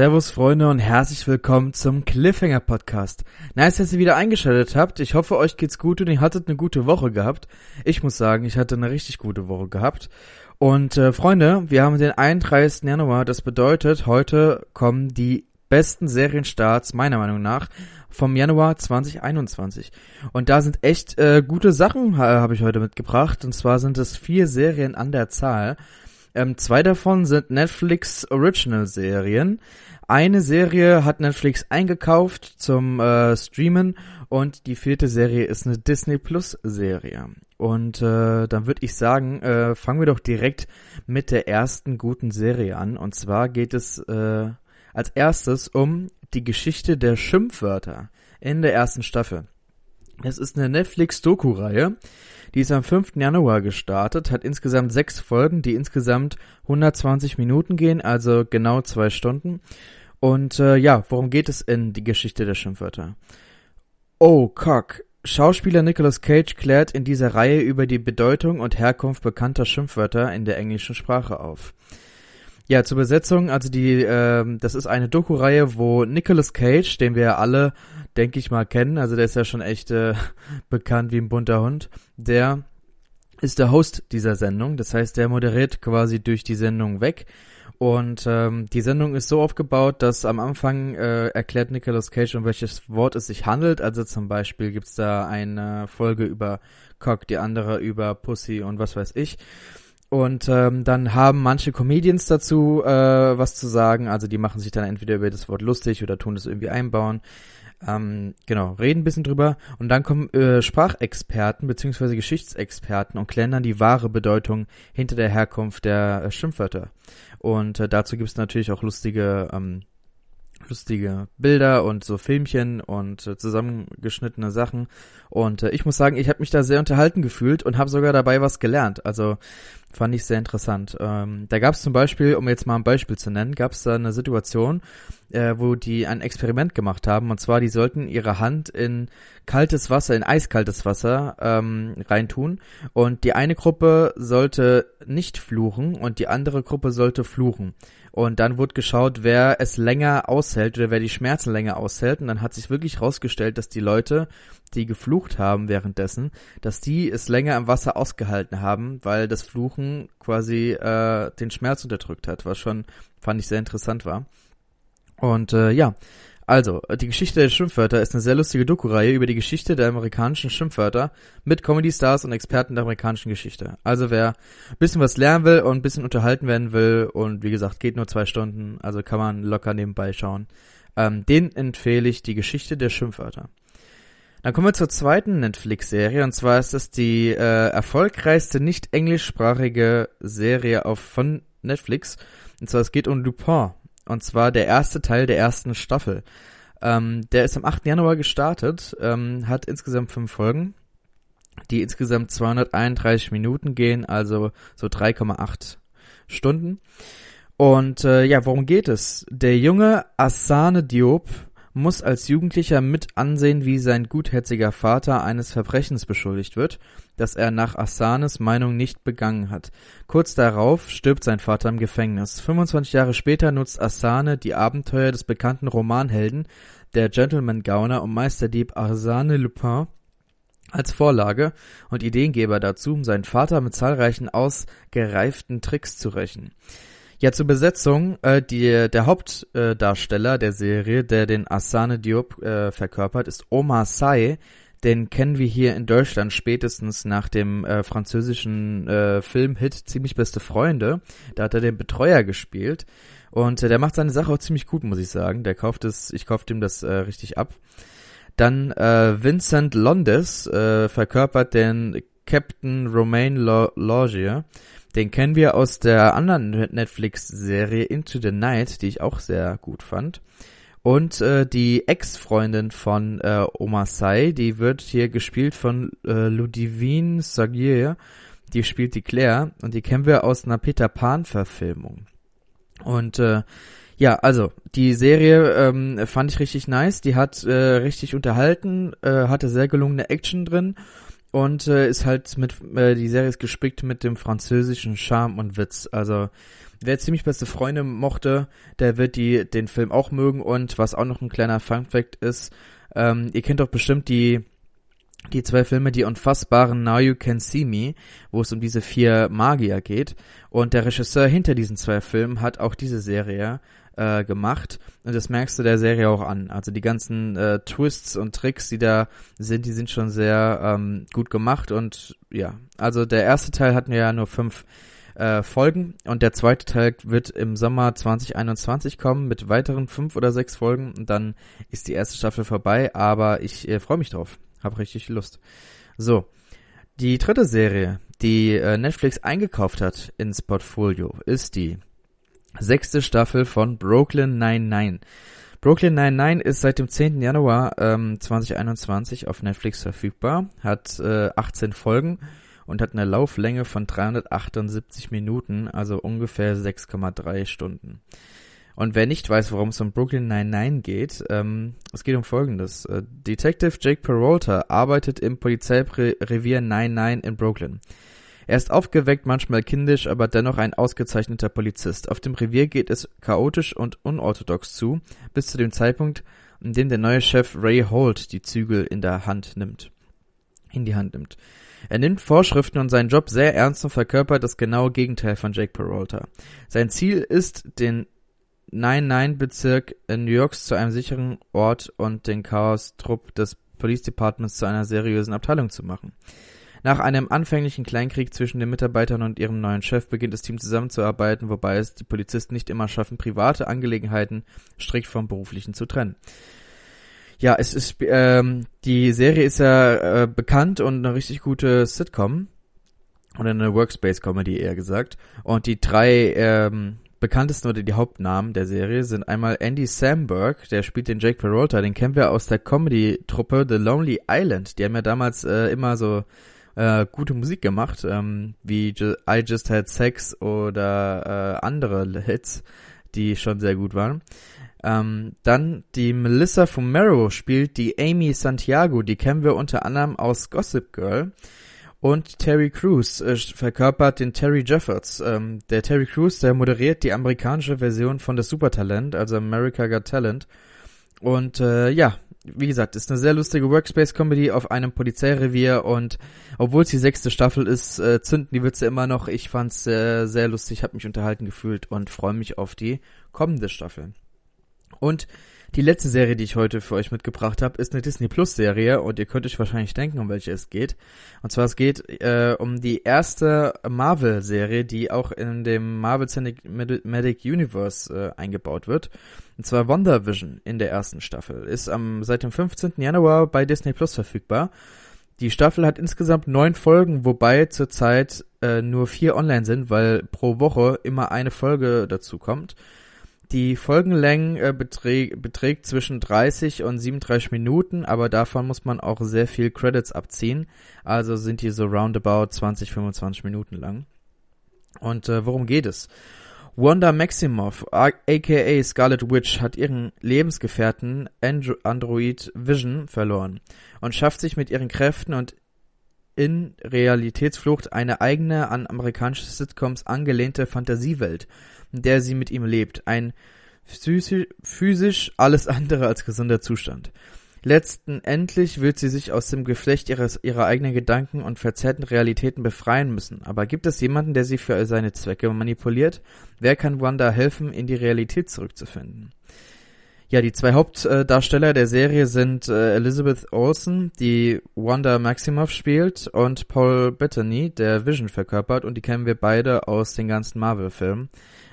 Servus Freunde und herzlich willkommen zum Cliffhanger Podcast. Nice, dass ihr wieder eingeschaltet habt. Ich hoffe, euch geht's gut und ihr hattet eine gute Woche gehabt. Ich muss sagen, ich hatte eine richtig gute Woche gehabt. Und äh, Freunde, wir haben den 31. Januar. Das bedeutet, heute kommen die besten Serienstarts meiner Meinung nach vom Januar 2021. Und da sind echt äh, gute Sachen, äh, habe ich heute mitgebracht. Und zwar sind es vier Serien an der Zahl. Ähm, zwei davon sind Netflix Original Serien. Eine Serie hat Netflix eingekauft zum äh, Streamen und die vierte Serie ist eine Disney Plus Serie. Und äh, dann würde ich sagen, äh, fangen wir doch direkt mit der ersten guten Serie an. Und zwar geht es äh, als erstes um die Geschichte der Schimpfwörter in der ersten Staffel. Es ist eine Netflix-Doku-Reihe. Die ist am 5. Januar gestartet, hat insgesamt sechs Folgen, die insgesamt 120 Minuten gehen, also genau zwei Stunden. Und äh, ja, worum geht es in die Geschichte der Schimpfwörter? Oh, Cock. Schauspieler Nicolas Cage klärt in dieser Reihe über die Bedeutung und Herkunft bekannter Schimpfwörter in der englischen Sprache auf. Ja, zur Besetzung, also die, äh, das ist eine Doku-Reihe, wo Nicolas Cage, den wir ja alle, denke ich mal, kennen, also der ist ja schon echt äh, bekannt wie ein bunter Hund, der ist der Host dieser Sendung, das heißt, der moderiert quasi durch die Sendung weg und ähm, die Sendung ist so aufgebaut, dass am Anfang äh, erklärt Nicolas Cage, um welches Wort es sich handelt. Also zum Beispiel gibt's da eine Folge über Cock, die andere über Pussy und was weiß ich. Und ähm, dann haben manche Comedians dazu äh, was zu sagen. Also die machen sich dann entweder über das Wort lustig oder tun es irgendwie einbauen. Ähm, genau, reden ein bisschen drüber. Und dann kommen äh, Sprachexperten beziehungsweise Geschichtsexperten und klären dann die wahre Bedeutung hinter der Herkunft der äh, Schimpfwörter. Und äh, dazu gibt es natürlich auch lustige ähm, lustige Bilder und so Filmchen und äh, zusammengeschnittene Sachen. Und äh, ich muss sagen, ich habe mich da sehr unterhalten gefühlt und habe sogar dabei was gelernt. Also fand ich sehr interessant. Ähm, da gab es zum Beispiel, um jetzt mal ein Beispiel zu nennen, gab es da eine Situation, äh, wo die ein Experiment gemacht haben. Und zwar, die sollten ihre Hand in kaltes Wasser, in eiskaltes Wasser ähm, reintun. Und die eine Gruppe sollte nicht fluchen und die andere Gruppe sollte fluchen. Und dann wurde geschaut, wer es länger aushält oder wer die Schmerzen länger aushält. Und dann hat sich wirklich rausgestellt, dass die Leute, die geflucht haben währenddessen, dass die es länger im Wasser ausgehalten haben, weil das Fluchen quasi äh, den Schmerz unterdrückt hat, was schon, fand ich, sehr interessant war. Und äh, ja, also, die Geschichte der Schimpfwörter ist eine sehr lustige Doku-Reihe über die Geschichte der amerikanischen Schimpfwörter mit Comedy-Stars und Experten der amerikanischen Geschichte. Also wer ein bisschen was lernen will und ein bisschen unterhalten werden will und wie gesagt, geht nur zwei Stunden, also kann man locker nebenbei schauen, ähm, den empfehle ich die Geschichte der Schimpfwörter. Dann kommen wir zur zweiten Netflix-Serie und zwar ist es die äh, erfolgreichste nicht englischsprachige Serie auf von Netflix. Und zwar es geht um Lupin. Und zwar der erste Teil der ersten Staffel. Ähm, der ist am 8. Januar gestartet, ähm, hat insgesamt fünf Folgen, die insgesamt 231 Minuten gehen, also so 3,8 Stunden. Und äh, ja, worum geht es? Der junge Asane Diop muss als Jugendlicher mit ansehen, wie sein gutherziger Vater eines Verbrechens beschuldigt wird, das er nach Assanes Meinung nicht begangen hat. Kurz darauf stirbt sein Vater im Gefängnis. 25 Jahre später nutzt Asane die Abenteuer des bekannten Romanhelden, der Gentleman Gauner und Meisterdieb Arsane Lupin als Vorlage und Ideengeber dazu, um seinen Vater mit zahlreichen ausgereiften Tricks zu rächen. Ja, zur Besetzung, äh, die, der Hauptdarsteller äh, der Serie, der den Asane Diop äh, verkörpert, ist Omar Sy. Den kennen wir hier in Deutschland spätestens nach dem äh, französischen äh, Filmhit Ziemlich beste Freunde. Da hat er den Betreuer gespielt. Und äh, der macht seine Sache auch ziemlich gut, muss ich sagen. Der kauft es, ich kaufe ihm das äh, richtig ab. Dann äh, Vincent Londes äh, verkörpert den Captain Romain Logier. Den kennen wir aus der anderen Netflix-Serie Into the Night, die ich auch sehr gut fand. Und äh, die Ex-Freundin von äh, Oma Sai, die wird hier gespielt von äh, Ludivine Sagier. Die spielt die Claire und die kennen wir aus einer Peter Pan-Verfilmung. Und äh, ja, also die Serie ähm, fand ich richtig nice. Die hat äh, richtig unterhalten, äh, hatte sehr gelungene Action drin und äh, ist halt mit, äh, die Serie ist gespickt mit dem französischen Charme und Witz. Also wer ziemlich beste Freunde mochte, der wird die den Film auch mögen und was auch noch ein kleiner Fun Fact ist, ähm, ihr kennt doch bestimmt die die zwei Filme, die unfassbaren Now You Can See Me, wo es um diese vier Magier geht. Und der Regisseur hinter diesen zwei Filmen hat auch diese Serie äh, gemacht. Und das merkst du der Serie auch an. Also die ganzen äh, Twists und Tricks, die da sind, die sind schon sehr ähm, gut gemacht. Und ja, also der erste Teil hatten ja nur fünf äh, Folgen und der zweite Teil wird im Sommer 2021 kommen mit weiteren fünf oder sechs Folgen und dann ist die erste Staffel vorbei, aber ich äh, freue mich drauf. Hab richtig Lust. So. Die dritte Serie, die äh, Netflix eingekauft hat ins Portfolio, ist die sechste Staffel von Brooklyn 99. Brooklyn 99 ist seit dem 10. Januar ähm, 2021 auf Netflix verfügbar, hat äh, 18 Folgen und hat eine Lauflänge von 378 Minuten, also ungefähr 6,3 Stunden. Und wer nicht weiß, worum es um Brooklyn 99 geht, ähm, es geht um Folgendes. Äh, Detective Jake Peralta arbeitet im Polizeirevier 99 in Brooklyn. Er ist aufgeweckt, manchmal kindisch, aber dennoch ein ausgezeichneter Polizist. Auf dem Revier geht es chaotisch und unorthodox zu, bis zu dem Zeitpunkt, in dem der neue Chef Ray Holt die Zügel in der Hand nimmt. In die Hand nimmt. Er nimmt Vorschriften und seinen Job sehr ernst und verkörpert das genaue Gegenteil von Jake Peralta. Sein Ziel ist, den 9-9-Bezirk in New York zu einem sicheren Ort und den Chaos-Trupp des Police Departments zu einer seriösen Abteilung zu machen. Nach einem anfänglichen Kleinkrieg zwischen den Mitarbeitern und ihrem neuen Chef beginnt das Team zusammenzuarbeiten, wobei es die Polizisten nicht immer schaffen, private Angelegenheiten strikt vom beruflichen zu trennen. Ja, es ist ähm, die Serie ist ja äh, bekannt und eine richtig gute Sitcom oder eine Workspace Comedy eher gesagt und die drei ähm, bekanntesten oder die Hauptnamen der Serie sind einmal Andy Samberg, der spielt den Jake Peralta, den kennen wir aus der Comedy-Truppe The Lonely Island. Die haben ja damals äh, immer so äh, gute Musik gemacht, ähm, wie I Just Had Sex oder äh, andere Hits, die schon sehr gut waren. Ähm, dann die Melissa Fumero spielt die Amy Santiago, die kennen wir unter anderem aus Gossip Girl. Und Terry Crews äh, verkörpert den Terry Jeffords. Ähm, der Terry Crews, der moderiert die amerikanische Version von das Supertalent, also America Got Talent. Und äh, ja, wie gesagt, ist eine sehr lustige Workspace-Comedy auf einem Polizeirevier und obwohl es die sechste Staffel ist, äh, zünden die Witze immer noch. Ich fand's äh, sehr lustig, habe mich unterhalten gefühlt und freue mich auf die kommende Staffel. Und die letzte Serie, die ich heute für euch mitgebracht habe, ist eine Disney Plus Serie und ihr könnt euch wahrscheinlich denken, um welche es geht. Und zwar es geht äh, um die erste Marvel Serie, die auch in dem Marvel Cinematic Universe äh, eingebaut wird. Und zwar WandaVision in der ersten Staffel ist am seit dem 15. Januar bei Disney Plus verfügbar. Die Staffel hat insgesamt neun Folgen, wobei zurzeit äh, nur vier online sind, weil pro Woche immer eine Folge dazu kommt. Die Folgenlänge äh, beträgt, beträgt zwischen 30 und 37 Minuten, aber davon muss man auch sehr viel Credits abziehen. Also sind die so roundabout 20, 25 Minuten lang. Und äh, worum geht es? Wanda Maximoff, aka Scarlet Witch, hat ihren Lebensgefährten Andro Android Vision verloren und schafft sich mit ihren Kräften und in Realitätsflucht eine eigene an amerikanische Sitcoms angelehnte Fantasiewelt in der sie mit ihm lebt. Ein physisch alles andere als gesunder Zustand. Letzten endlich wird sie sich aus dem Geflecht ihres, ihrer eigenen Gedanken und verzerrten Realitäten befreien müssen. Aber gibt es jemanden, der sie für seine Zwecke manipuliert? Wer kann Wanda helfen, in die Realität zurückzufinden? Ja, die zwei Hauptdarsteller der Serie sind äh, Elizabeth Olsen, die Wanda Maximoff spielt, und Paul Bettany, der Vision verkörpert, und die kennen wir beide aus den ganzen Marvel-Filmen.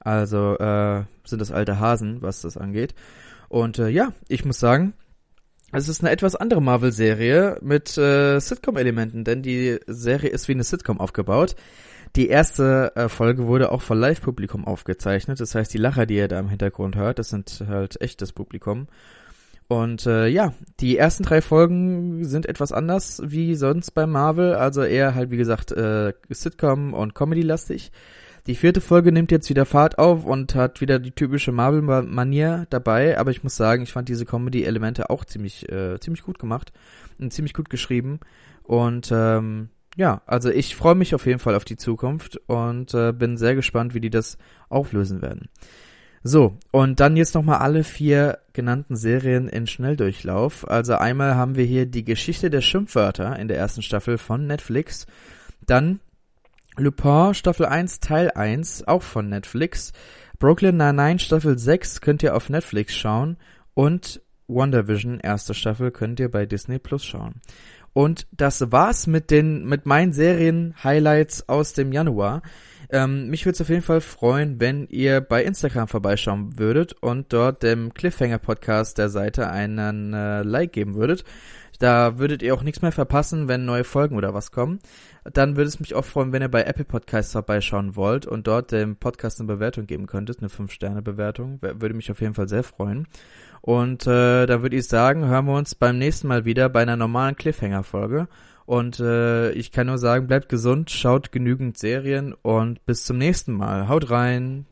Also äh, sind das alte Hasen, was das angeht. Und äh, ja, ich muss sagen, es ist eine etwas andere Marvel-Serie mit äh, Sitcom-Elementen, denn die Serie ist wie eine Sitcom aufgebaut. Die erste äh, Folge wurde auch vor Live-Publikum aufgezeichnet. Das heißt, die Lacher, die ihr da im Hintergrund hört, das sind halt echtes Publikum. Und äh, ja, die ersten drei Folgen sind etwas anders wie sonst bei Marvel. Also eher halt, wie gesagt, äh, Sitcom und Comedy-lastig. Die vierte Folge nimmt jetzt wieder Fahrt auf und hat wieder die typische Marvel-Manier dabei, aber ich muss sagen, ich fand diese Comedy-Elemente auch ziemlich, äh, ziemlich gut gemacht und ziemlich gut geschrieben. Und ähm, ja, also ich freue mich auf jeden Fall auf die Zukunft und äh, bin sehr gespannt, wie die das auflösen werden. So, und dann jetzt nochmal alle vier genannten Serien in Schnelldurchlauf. Also einmal haben wir hier die Geschichte der Schimpfwörter in der ersten Staffel von Netflix. Dann Lupin Staffel 1 Teil 1, auch von Netflix. Brooklyn Nine-Nine Staffel 6 könnt ihr auf Netflix schauen. Und WandaVision erste Staffel könnt ihr bei Disney Plus schauen. Und das war's mit den, mit meinen Serien-Highlights aus dem Januar. Ähm, mich würde es auf jeden Fall freuen, wenn ihr bei Instagram vorbeischauen würdet und dort dem Cliffhanger Podcast der Seite einen äh, Like geben würdet. Da würdet ihr auch nichts mehr verpassen, wenn neue Folgen oder was kommen. Dann würde es mich auch freuen, wenn ihr bei Apple Podcasts vorbeischauen wollt und dort dem Podcast eine Bewertung geben könntet, eine 5-Sterne-Bewertung. Würde mich auf jeden Fall sehr freuen. Und äh, da würde ich sagen, hören wir uns beim nächsten Mal wieder bei einer normalen Cliffhanger-Folge. Und äh, ich kann nur sagen, bleibt gesund, schaut genügend Serien und bis zum nächsten Mal. Haut rein.